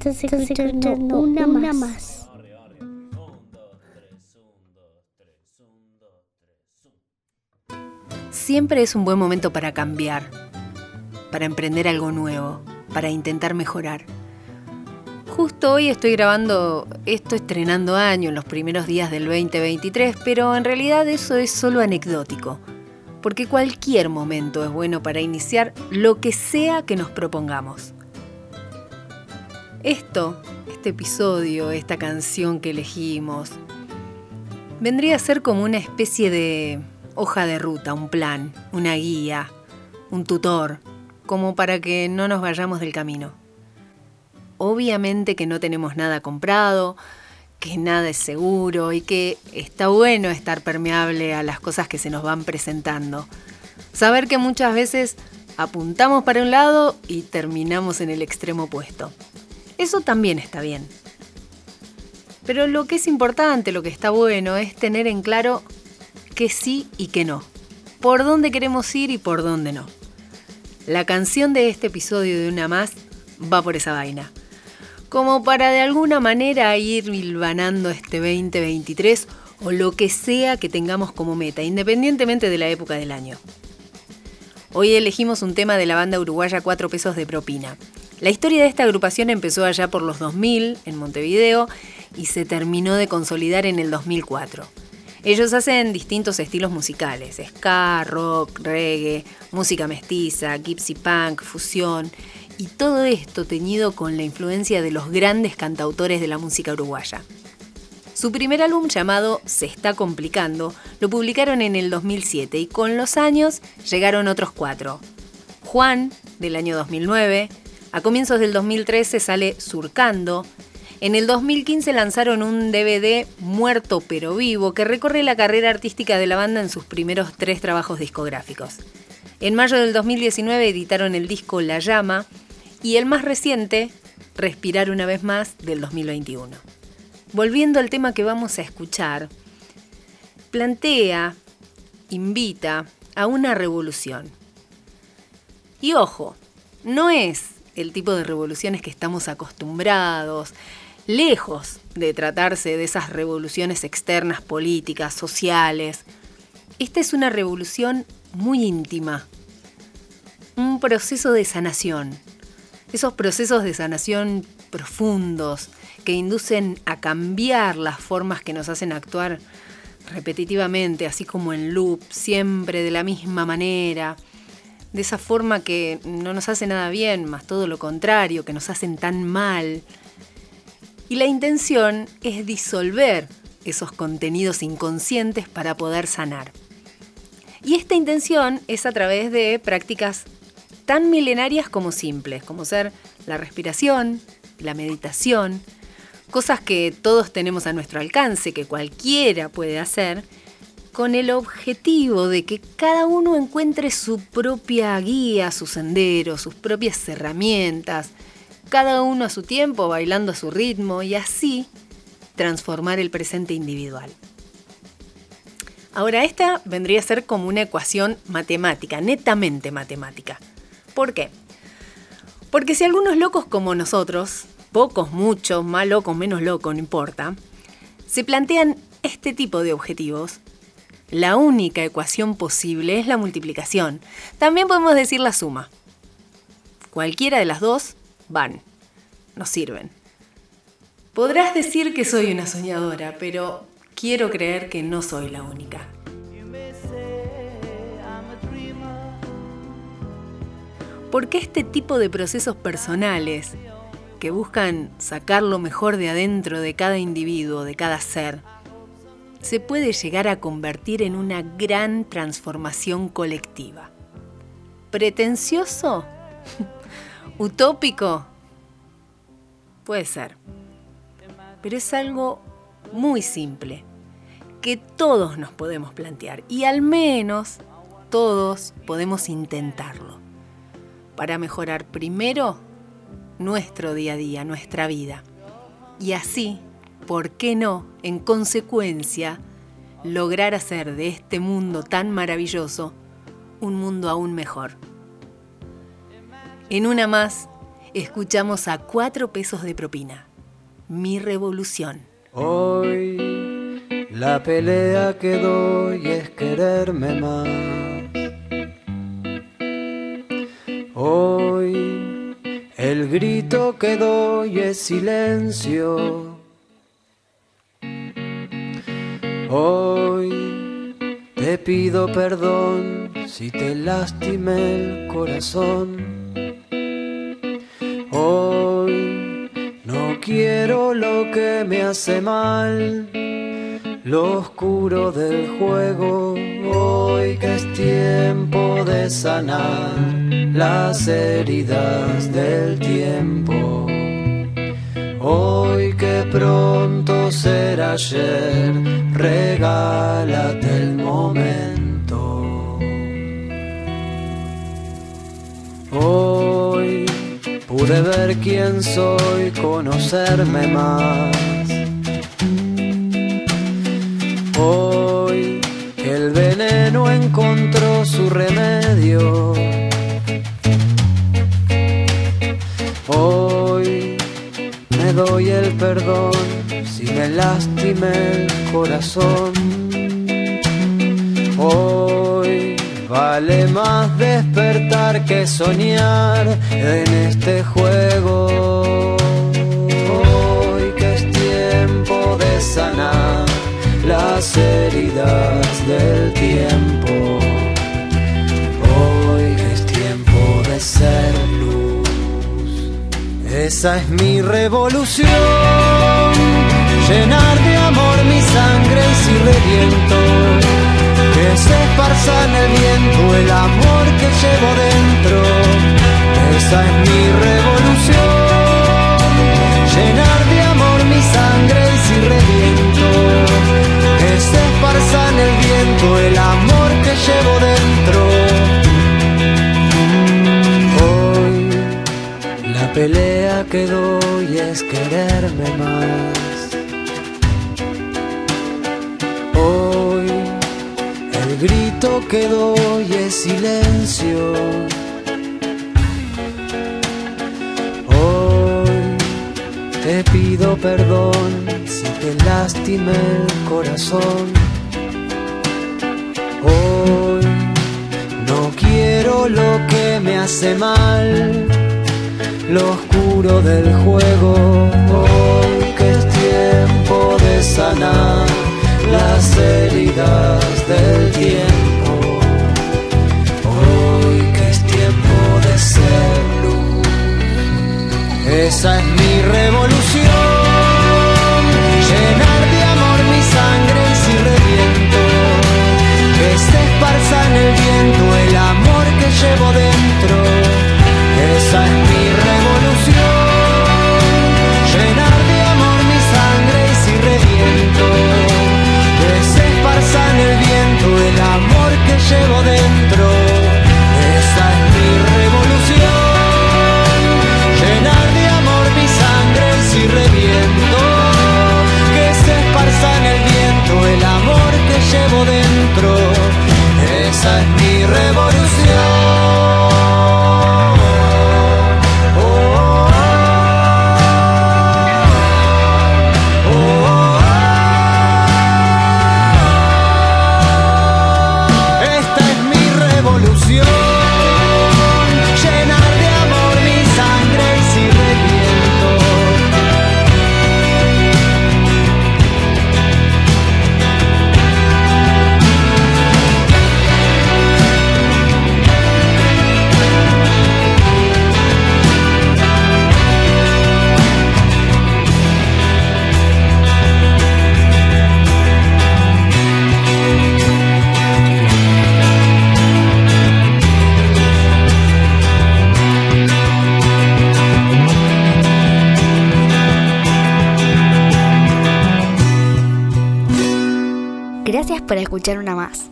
Estás escuchando una, más. Siempre es un buen momento para cambiar, para emprender algo nuevo, para intentar mejorar. Justo hoy estoy grabando esto estrenando año en los primeros días del 2023, pero en realidad eso es solo anecdótico, porque cualquier momento es bueno para iniciar lo que sea que nos propongamos. Esto, este episodio, esta canción que elegimos, vendría a ser como una especie de hoja de ruta, un plan, una guía, un tutor, como para que no nos vayamos del camino. Obviamente que no tenemos nada comprado, que nada es seguro y que está bueno estar permeable a las cosas que se nos van presentando. Saber que muchas veces apuntamos para un lado y terminamos en el extremo opuesto. Eso también está bien. Pero lo que es importante, lo que está bueno, es tener en claro que sí y que no. Por dónde queremos ir y por dónde no. La canción de este episodio de Una Más va por esa vaina. Como para de alguna manera ir hilvanando este 2023 o lo que sea que tengamos como meta, independientemente de la época del año. Hoy elegimos un tema de la banda uruguaya Cuatro Pesos de Propina. La historia de esta agrupación empezó allá por los 2000 en Montevideo y se terminó de consolidar en el 2004. Ellos hacen distintos estilos musicales, ska, rock, reggae, música mestiza, gypsy punk, fusión, y todo esto teñido con la influencia de los grandes cantautores de la música uruguaya. Su primer álbum llamado Se está complicando lo publicaron en el 2007 y con los años llegaron otros cuatro. Juan, del año 2009, a comienzos del 2013 sale Surcando. En el 2015 lanzaron un DVD Muerto pero Vivo que recorre la carrera artística de la banda en sus primeros tres trabajos discográficos. En mayo del 2019 editaron el disco La Llama y el más reciente, Respirar una vez más, del 2021. Volviendo al tema que vamos a escuchar, plantea, invita a una revolución. Y ojo, no es el tipo de revoluciones que estamos acostumbrados, lejos de tratarse de esas revoluciones externas, políticas, sociales. Esta es una revolución muy íntima, un proceso de sanación, esos procesos de sanación profundos que inducen a cambiar las formas que nos hacen actuar repetitivamente, así como en loop, siempre de la misma manera, de esa forma que no nos hace nada bien, más todo lo contrario, que nos hacen tan mal. Y la intención es disolver esos contenidos inconscientes para poder sanar. Y esta intención es a través de prácticas tan milenarias como simples, como ser la respiración, la meditación, cosas que todos tenemos a nuestro alcance, que cualquiera puede hacer, con el objetivo de que cada uno encuentre su propia guía, su sendero, sus propias herramientas, cada uno a su tiempo, bailando a su ritmo y así transformar el presente individual. Ahora, esta vendría a ser como una ecuación matemática, netamente matemática. ¿Por qué? Porque si algunos locos como nosotros, pocos, muchos, más locos, menos locos, no importa, se plantean este tipo de objetivos, la única ecuación posible es la multiplicación. También podemos decir la suma. Cualquiera de las dos van, nos sirven. Podrás decir que soy una soñadora, pero quiero creer que no soy la única. Porque este tipo de procesos personales que buscan sacar lo mejor de adentro de cada individuo, de cada ser, se puede llegar a convertir en una gran transformación colectiva. ¿Pretencioso? ¿Utópico? Puede ser. Pero es algo muy simple, que todos nos podemos plantear y al menos todos podemos intentarlo para mejorar primero nuestro día a día, nuestra vida. Y así ¿por qué no, en consecuencia, lograr hacer de este mundo tan maravilloso un mundo aún mejor? En una más, escuchamos a cuatro pesos de propina. Mi revolución. Hoy la pelea que doy es quererme más. Hoy el grito que doy es silencio. Pido perdón si te lastimé el corazón. Hoy no quiero lo que me hace mal, lo oscuro del juego. Hoy que es tiempo de sanar las heridas del tiempo. Hoy que pronto será ayer, regálate el momento. Pude ver quién soy, conocerme más. Hoy el veneno encontró su remedio. Hoy me doy el perdón si me lastimé el corazón. Hoy Vale más despertar que soñar en este juego. Hoy que es tiempo de sanar las heridas del tiempo. Hoy que es tiempo de ser luz. Esa es mi revolución. Llenar de amor mi sangre si reviento que se esparza en el viento el amor que llevo dentro. Esa es mi revolución, llenar de amor mi sangre y si reviento, que se esparza en el viento el amor que llevo dentro. Hoy la pelea que doy es quererme más grito que doy es silencio. Hoy te pido perdón si te lastimé el corazón. Hoy no quiero lo que me hace mal, lo oscuro del juego. Hoy que es tiempo de sanar las heridas del tiempo. Para escuchar una más.